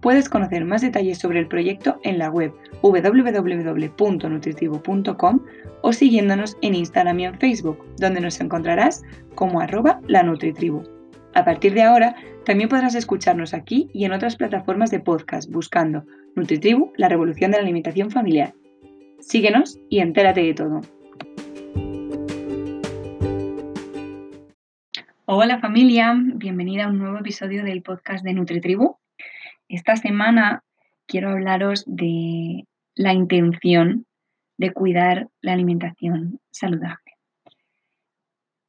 Puedes conocer más detalles sobre el proyecto en la web www.nutritivo.com o siguiéndonos en Instagram y en Facebook, donde nos encontrarás como arroba la Nutritribu. A partir de ahora, también podrás escucharnos aquí y en otras plataformas de podcast buscando Nutritribu, la revolución de la alimentación familiar. Síguenos y entérate de todo. Hola familia, bienvenida a un nuevo episodio del podcast de Nutritribu. Esta semana quiero hablaros de la intención de cuidar la alimentación saludable.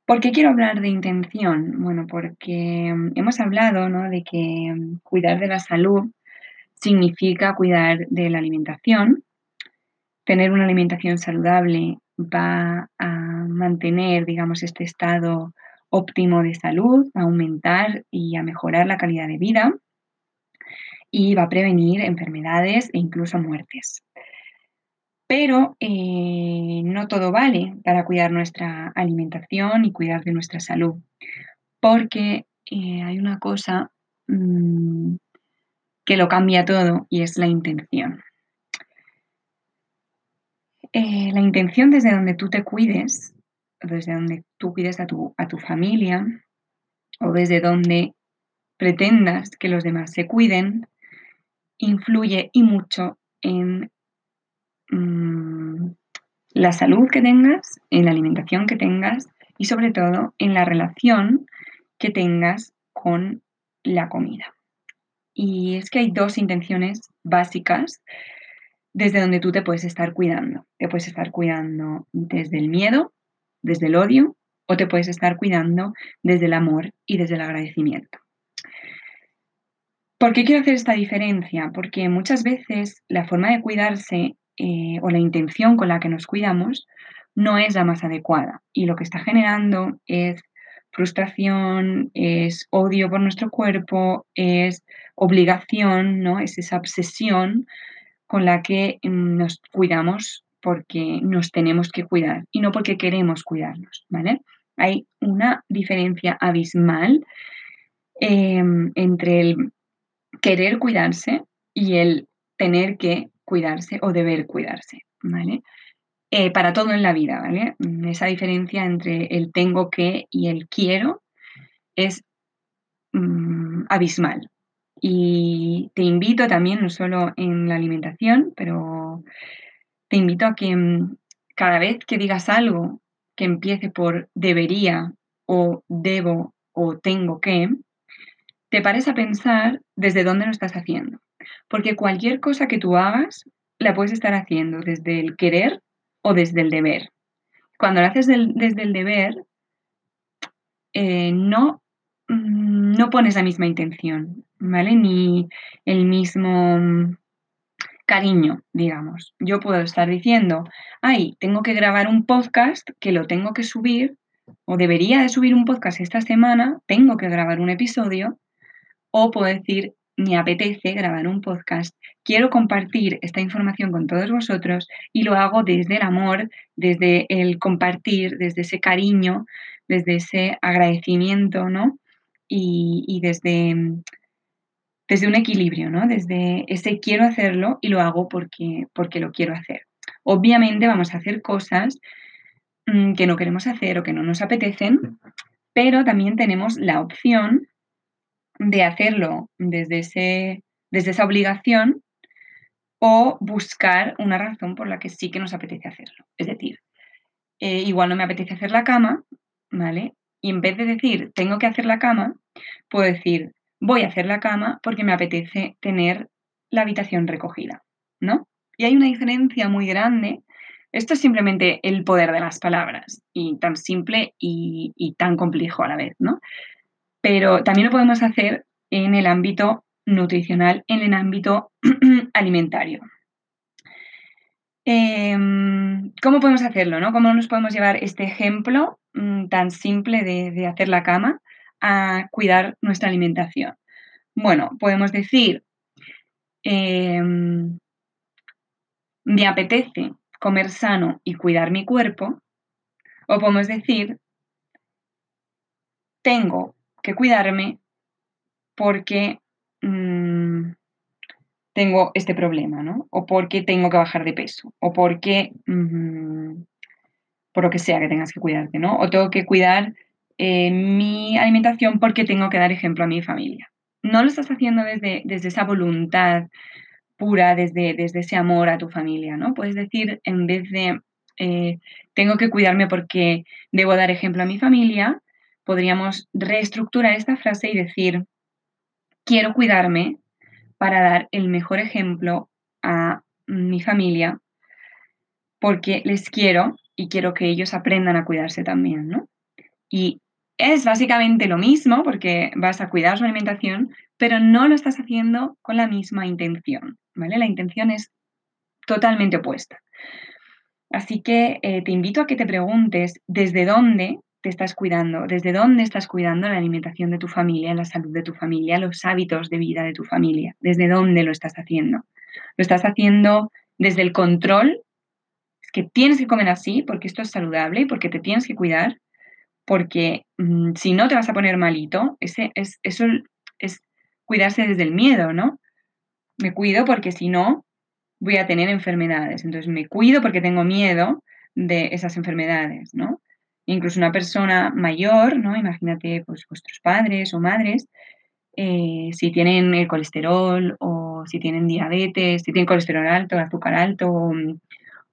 ¿Por qué quiero hablar de intención? Bueno, porque mm, hemos hablado de que mm, cuidar de la salud significa cuidar de la alimentación. Tener una alimentación saludable va a mantener, digamos, este estado óptimo de salud, a aumentar y a mejorar la calidad de vida y va a prevenir enfermedades e incluso muertes. Pero eh, no todo vale para cuidar nuestra alimentación y cuidar de nuestra salud, porque eh, hay una cosa mm, que lo cambia todo y es la intención. Eh, la intención desde donde tú te cuides, desde donde tú cuides a tu, a tu familia o desde donde pretendas que los demás se cuiden, influye y mucho en mm, la salud que tengas, en la alimentación que tengas y sobre todo en la relación que tengas con la comida. Y es que hay dos intenciones básicas desde donde tú te puedes estar cuidando. Te puedes estar cuidando desde el miedo, desde el odio, o te puedes estar cuidando desde el amor y desde el agradecimiento. ¿Por qué quiero hacer esta diferencia? Porque muchas veces la forma de cuidarse eh, o la intención con la que nos cuidamos no es la más adecuada y lo que está generando es frustración, es odio por nuestro cuerpo, es obligación, ¿no? Es esa obsesión con la que mm, nos cuidamos porque nos tenemos que cuidar y no porque queremos cuidarnos, ¿vale? Hay una diferencia abismal em, entre el querer cuidarse y el tener que cuidarse o deber cuidarse, ¿vale? Eh, para todo en la vida, ¿vale? Esa diferencia entre el tengo que y el quiero es mm, abismal. Y te invito también, no solo en la alimentación, pero te invito a que mm, cada vez que digas algo que empiece por debería o debo o tengo que, te pares a pensar desde dónde lo estás haciendo. Porque cualquier cosa que tú hagas, la puedes estar haciendo desde el querer o desde el deber. Cuando lo haces desde el deber, eh, no, mm, no pones la misma intención, ¿vale? Ni el mismo mm, cariño, digamos. Yo puedo estar diciendo, ay, tengo que grabar un podcast que lo tengo que subir, o debería de subir un podcast esta semana, tengo que grabar un episodio, o puedo decir, me apetece grabar un podcast, quiero compartir esta información con todos vosotros y lo hago desde el amor, desde el compartir, desde ese cariño, desde ese agradecimiento, ¿no? Y, desde, desde un equilibrio, ¿no? Desde ese quiero hacerlo y lo hago porque, porque lo quiero hacer. Obviamente vamos a hacer cosas mm, que no queremos hacer o que no nos apetecen, pero también tenemos la opción de hacerlo desde, ese, desde esa obligación o buscar una razón por la que sí que nos apetece hacerlo. Es decir, eh, igual no me apetece hacer la cama, ¿vale? Y en vez de decir, tengo que hacer la cama, puedo decir, voy a hacer la cama porque me apetece tener la habitación recogida, ¿no? Y hay una diferencia muy grande. Esto es simplemente el poder de las palabras, y tan simple y, y tan complejo a la vez, ¿no? Pero también lo podemos hacer en el ámbito nutricional, en el ámbito alimentario. Em, ¿Cómo podemos hacerlo? ¿no? ¿Cómo nos podemos llevar este ejemplo mm, tan simple de, hacer la cama a cuidar nuestra alimentación? Bueno, podemos decir, em, me apetece comer sano y cuidar mi cuerpo, o podemos decir, tengo que cuidarme porque mm, tengo este problema, ¿no? O porque tengo que bajar de peso, o porque, mm, por lo que sea que tengas que cuidarte, ¿no? O tengo que cuidar eh, mi alimentación porque tengo que dar ejemplo a mi familia. No lo estás haciendo desde, desde esa voluntad pura, desde, desde ese amor a tu familia, ¿no? Puedes decir, en vez de eh, tengo que cuidarme porque debo dar ejemplo a mi familia, podríamos reestructurar esta frase y decir, quiero cuidarme para dar el mejor ejemplo a mi familia porque les quiero y quiero que ellos aprendan a cuidarse también. Y es básicamente lo mismo porque vas a cuidar su alimentación, pero no lo estás haciendo con la misma intención, ¿vale? La intención es totalmente opuesta. Así que eh, te invito a que te preguntes desde dónde te estás cuidando, desde dónde estás cuidando la alimentación de tu familia, la salud de tu familia, los hábitos de vida de tu familia, desde dónde lo estás haciendo. Lo estás haciendo desde el control, es que tienes que comer así porque esto es saludable y porque te tienes que cuidar, porque mm, si no te vas a poner malito, ese, es, eso es cuidarse desde el miedo, ¿no? Me cuido porque si no voy a tener enfermedades, entonces me cuido porque tengo miedo de esas enfermedades, ¿no? Incluso una persona mayor, ¿no? Imagínate, pues, vuestros padres o madres, eh, si tienen el colesterol o si tienen diabetes, si tienen colesterol alto, azúcar alto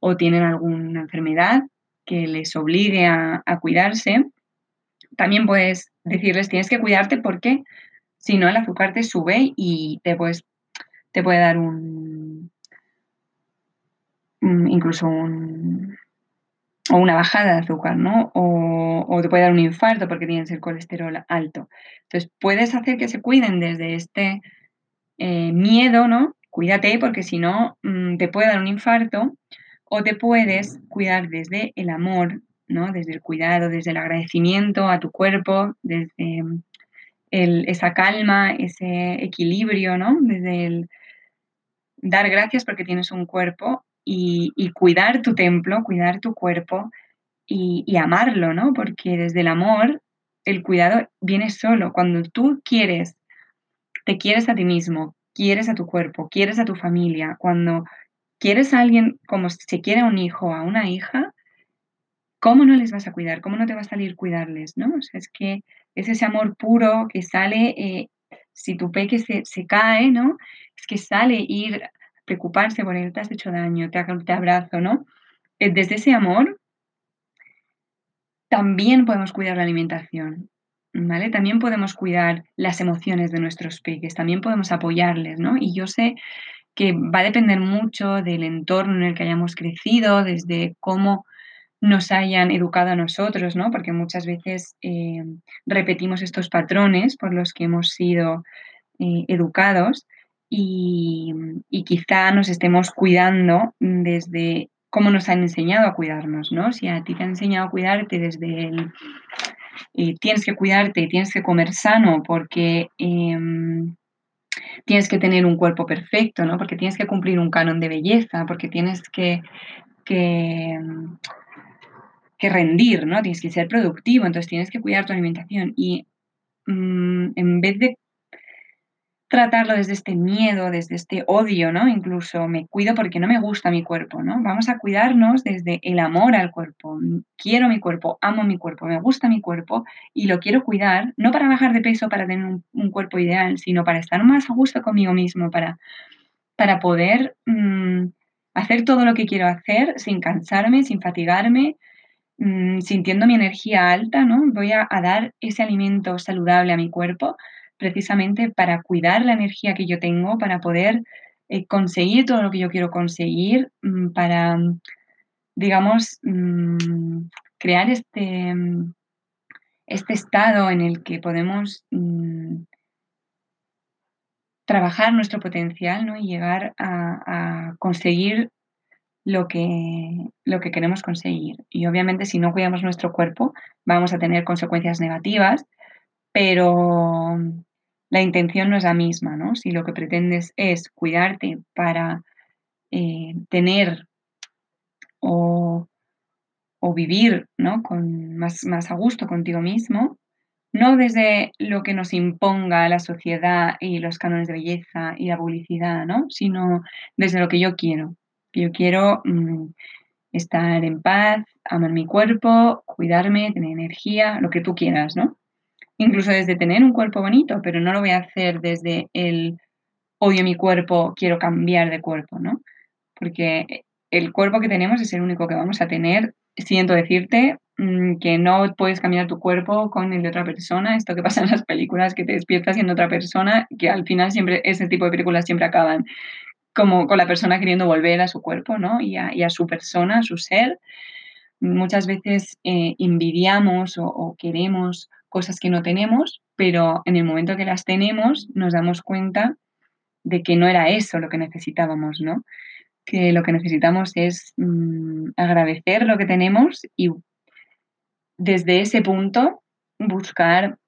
o, tienen alguna enfermedad que les obligue a, cuidarse, también puedes decirles tienes que cuidarte porque si no el azúcar te sube y te, te puede dar un incluso un, o una bajada de azúcar, ¿no? O, te puede dar un infarto porque tienes el colesterol alto. Entonces, puedes hacer que se cuiden desde este eh, miedo, ¿no? Cuídate porque si no, mm, te puede dar un infarto. O te puedes cuidar desde el amor, ¿no? Desde el cuidado, desde el agradecimiento a tu cuerpo, desde esa calma, ese equilibrio, ¿no? Desde el dar gracias porque tienes un cuerpo y, cuidar tu templo, cuidar tu cuerpo y, amarlo, ¿no? Porque desde el amor el cuidado viene solo. Cuando tú quieres, te quieres a ti mismo, quieres a tu cuerpo, quieres a tu familia, cuando quieres a alguien como si quiere a un hijo o a una hija, ¿cómo no les vas a cuidar? ¿Cómo no te va a salir cuidarles? ¿no? O sea, es que es ese amor puro que sale, eh, si tu peque se, se, cae, ¿no? Es que sale ir preocuparse por él, te has hecho daño, te, abrazo, ¿no? Eh, desde ese amor también podemos cuidar la alimentación, ¿vale? También podemos cuidar las emociones de nuestros peques, también podemos apoyarles, ¿no? Y yo sé que va a depender mucho del entorno en el que hayamos crecido, desde cómo nos hayan educado a nosotros, ¿no? Porque muchas veces eh, repetimos estos patrones por los que hemos sido eh, educados y, quizá nos estemos cuidando desde cómo nos han enseñado a cuidarnos, ¿no? Si a ti te han enseñado a cuidarte desde el eh, tienes que cuidarte, tienes que comer sano porque em, tienes que tener un cuerpo perfecto, ¿no? Porque tienes que cumplir un canon de belleza, porque tienes que, que, que rendir, ¿no? Tienes que ser productivo, entonces tienes que cuidar tu alimentación. Y mm, en vez de tratarlo desde este miedo, desde este odio, ¿no? Incluso me cuido porque no me gusta mi cuerpo, ¿no? Vamos a cuidarnos desde el amor al cuerpo. Quiero mi cuerpo, amo mi cuerpo, me gusta mi cuerpo y lo quiero cuidar, no para bajar de peso, para tener un, cuerpo ideal, sino para estar más a gusto conmigo mismo, para, para poder mm, hacer todo lo que quiero hacer sin cansarme, sin fatigarme mm, sintiendo mi energía alta, ¿no? Voy a, dar ese alimento saludable a mi cuerpo precisamente para cuidar la energía que yo tengo, para poder eh, conseguir todo lo que yo quiero conseguir, mm, para, digamos, mm, crear este, este estado en el que podemos trabajar nuestro potencial ¿no? y llegar a, conseguir lo que, lo que queremos conseguir. Y obviamente si no cuidamos nuestro cuerpo vamos a tener consecuencias negativas, pero la intención no es la misma, ¿no? Si lo que pretendes es cuidarte para eh, tener o, o, vivir ¿no? Con más, más a gusto contigo mismo, no desde lo que nos imponga la sociedad y los cánones de belleza y la publicidad, ¿no? Sino desde lo que yo quiero. Yo quiero mm, estar en paz, amar mi cuerpo, cuidarme, tener energía, lo que tú quieras, ¿no? Incluso desde tener un cuerpo bonito, pero no lo voy a hacer desde el odio mi cuerpo, quiero cambiar de cuerpo, ¿no? Porque el cuerpo que tenemos es el único que vamos a tener, siento decirte, Mm, que no puedes cambiar tu cuerpo con el de otra persona, esto que pasa en las películas, que te despiertas siendo otra persona, que al final siempre, ese tipo de películas siempre acaban como con la persona queriendo volver a su cuerpo, ¿no? Y a, su persona, a su ser. Muchas veces eh, envidiamos o, queremos cosas que no tenemos, pero en el momento que las tenemos nos damos cuenta de que no era eso lo que necesitábamos, ¿no? Que lo que necesitamos es mm, agradecer lo que tenemos y desde ese punto buscar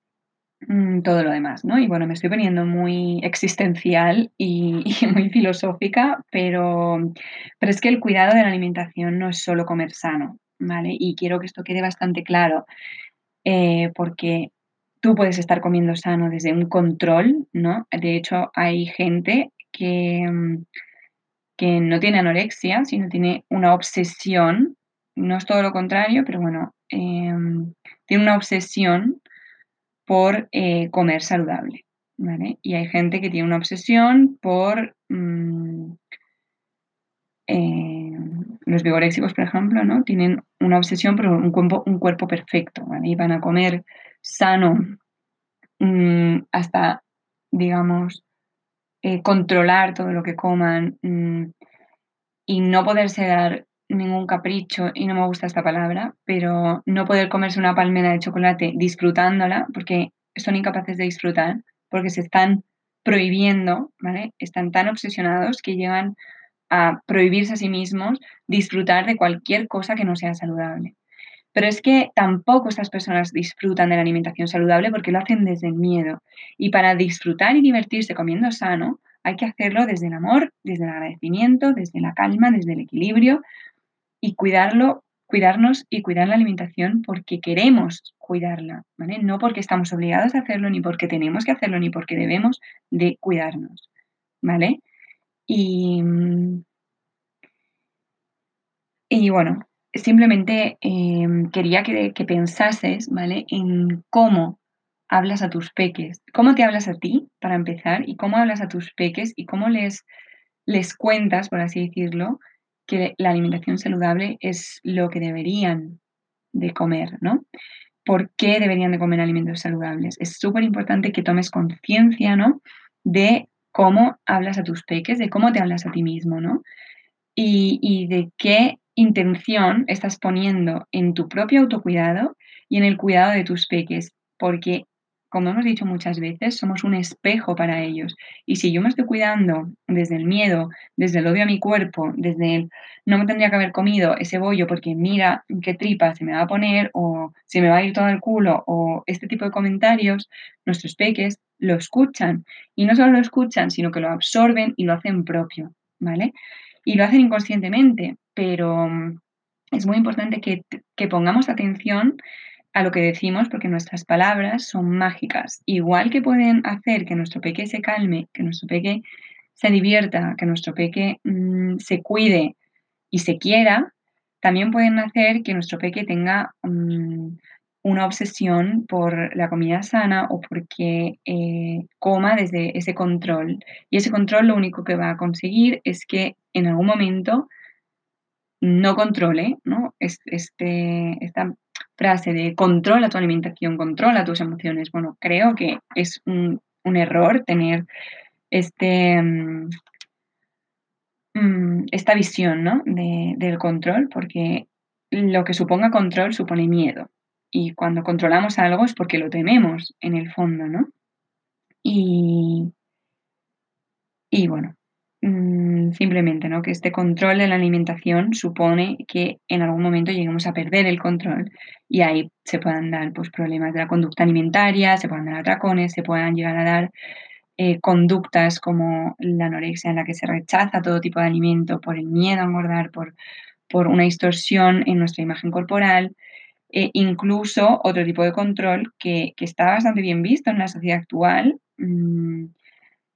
mm, todo lo demás, ¿no? Y bueno, me estoy poniendo muy existencial y, muy filosófica, pero, pero es que el cuidado de la alimentación no es solo comer sano, ¿vale? Y quiero que esto quede bastante claro, eh, porque tú puedes estar comiendo sano desde un control, ¿no? De hecho, hay gente que, mm, que no tiene anorexia, sino tiene una obsesión, no es todo lo contrario, pero bueno, Em, tiene una obsesión por eh, comer saludable. Y hay gente que tiene una obsesión por mm, em, los vigoréxicos, por ejemplo, ¿no? Tienen una obsesión por un cuerpo, un cuerpo perfecto, Y van a comer sano mm, hasta, digamos, eh, controlar todo lo que coman mm, y no poderse dar ningún capricho, y no me gusta esta palabra, pero no poder comerse una palmera de chocolate disfrutándola, porque son incapaces de disfrutar, porque se están prohibiendo, ¿vale? Están tan obsesionados que llegan a prohibirse a sí mismos disfrutar de cualquier cosa que no sea saludable. Pero es que tampoco estas personas disfrutan de la alimentación saludable porque lo hacen desde el miedo. Y para disfrutar y divertirse comiendo sano, hay que hacerlo desde el amor, desde el agradecimiento, desde la calma, desde el equilibrio, y cuidarlo, cuidarnos y cuidar la alimentación porque queremos cuidarla, ¿vale? No porque estamos obligados a hacerlo, ni porque tenemos que hacerlo, ni porque debemos de cuidarnos, ¿vale? Y, y bueno, simplemente em, quería que, que, pensases, ¿vale? En cómo hablas a tus peques, cómo te hablas a ti, para empezar, y cómo hablas a tus peques y cómo les, les cuentas, por así decirlo, que la alimentación saludable es lo que deberían de comer, ¿no? ¿Por qué deberían de comer alimentos saludables? Es súper importante que tomes conciencia, ¿no? De cómo hablas a tus peques, de cómo te hablas a ti mismo, ¿no? Y, y de qué intención estás poniendo en tu propio autocuidado y en el cuidado de tus peques, porque como hemos dicho muchas veces, somos un espejo para ellos. Y si yo me estoy cuidando desde el miedo, desde el odio a mi cuerpo, desde el no me tendría que haber comido ese bollo porque mira qué tripa se me va a poner o se me va a ir todo el culo o este tipo de comentarios, nuestros peques lo escuchan. Y no solo lo escuchan, sino que lo absorben y lo hacen propio, ¿vale? Y lo hacen inconscientemente, pero mm, es muy importante que, que pongamos atención a lo que decimos porque nuestras palabras son mágicas. Igual que pueden hacer que nuestro peque se calme, que nuestro peque se divierta, que nuestro peque mm, se cuide y se quiera, también pueden hacer que nuestro peque tenga mm, una obsesión por la comida sana o porque eh, coma desde ese control. Y ese control lo único que va a conseguir es que en algún momento no controle, ¿no? este, esta frase de controla tu alimentación, controla tus emociones. Bueno, creo que es un, error tener este, mm, mm, esta visión ¿no? del control, porque lo que suponga control supone miedo. Y cuando controlamos algo es porque lo tememos en el fondo, ¿no? Y, y bueno, mm, simplemente, ¿no? Que este control de la alimentación supone que en algún momento lleguemos a perder el control y ahí se puedan dar pues, problemas de la conducta alimentaria, se puedan dar atracones, se puedan llegar a dar eh, conductas como la anorexia en la que se rechaza todo tipo de alimento por el miedo a engordar, por, por una distorsión en nuestra imagen corporal, e incluso otro tipo de control que, está bastante bien visto en la sociedad actual, mm,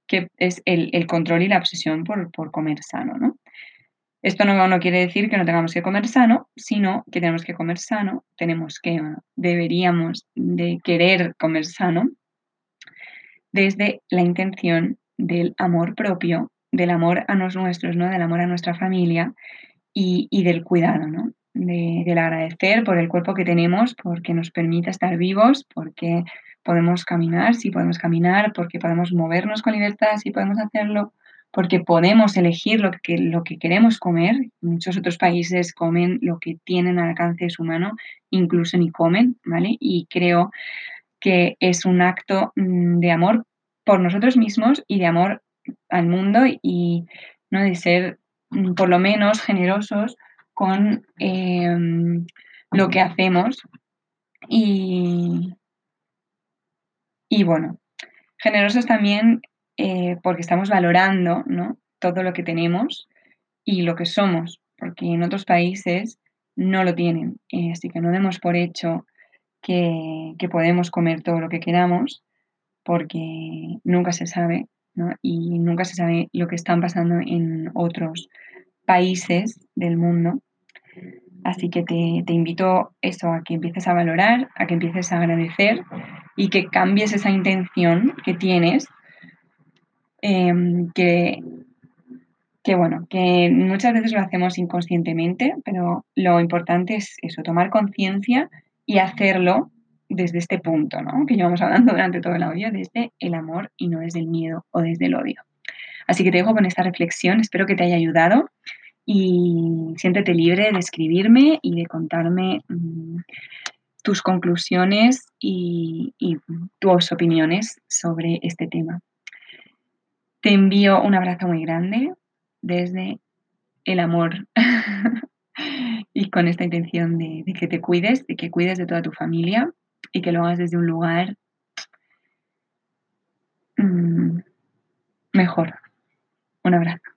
que es el, control y la obsesión por, comer sano, ¿no? Esto no, no, quiere decir que no tengamos que comer sano, sino que tenemos que comer sano, tenemos que, deberíamos de querer comer sano desde la intención del amor propio, del amor a los nuestros, ¿no? Del amor a nuestra familia y, y del cuidado, ¿no? De, del agradecer por el cuerpo que tenemos, porque nos permite estar vivos, porque podemos caminar, si podemos caminar, porque podemos movernos con libertad, si podemos hacerlo, porque podemos elegir lo que, lo que queremos comer. Muchos otros países comen lo que tienen al alcance de su mano, incluso ni comen, ¿vale? Y creo que es un acto mm, de amor por nosotros mismos y de amor al mundo y ¿no? de ser mm, por lo menos generosos con em, lo que hacemos y, y bueno, generosos también eh, porque estamos valorando ¿no? todo lo que tenemos y lo que somos, porque en otros países no lo tienen. Eh, así que no demos por hecho que, que, podemos comer todo lo que queramos, porque nunca se sabe, ¿no? Y nunca se sabe lo que están pasando en otros países del mundo. Así que te, invito eso, a que empieces a valorar, a que empieces a agradecer y que cambies esa intención que tienes, em, que, que bueno, que muchas veces lo hacemos inconscientemente, pero lo importante es eso, tomar conciencia y hacerlo desde este punto, ¿no? Que llevamos hablando durante todo el audio, desde el amor y no desde el miedo o desde el odio. Así que te dejo con esta reflexión, espero que te haya ayudado y siéntete libre de escribirme y de contarme mm, tus conclusiones y, tus opiniones sobre este tema. Te envío un abrazo muy grande desde el amor y con esta intención de, que te cuides, de que cuides de toda tu familia y que lo hagas desde un lugar mm, mejor. Un abrazo.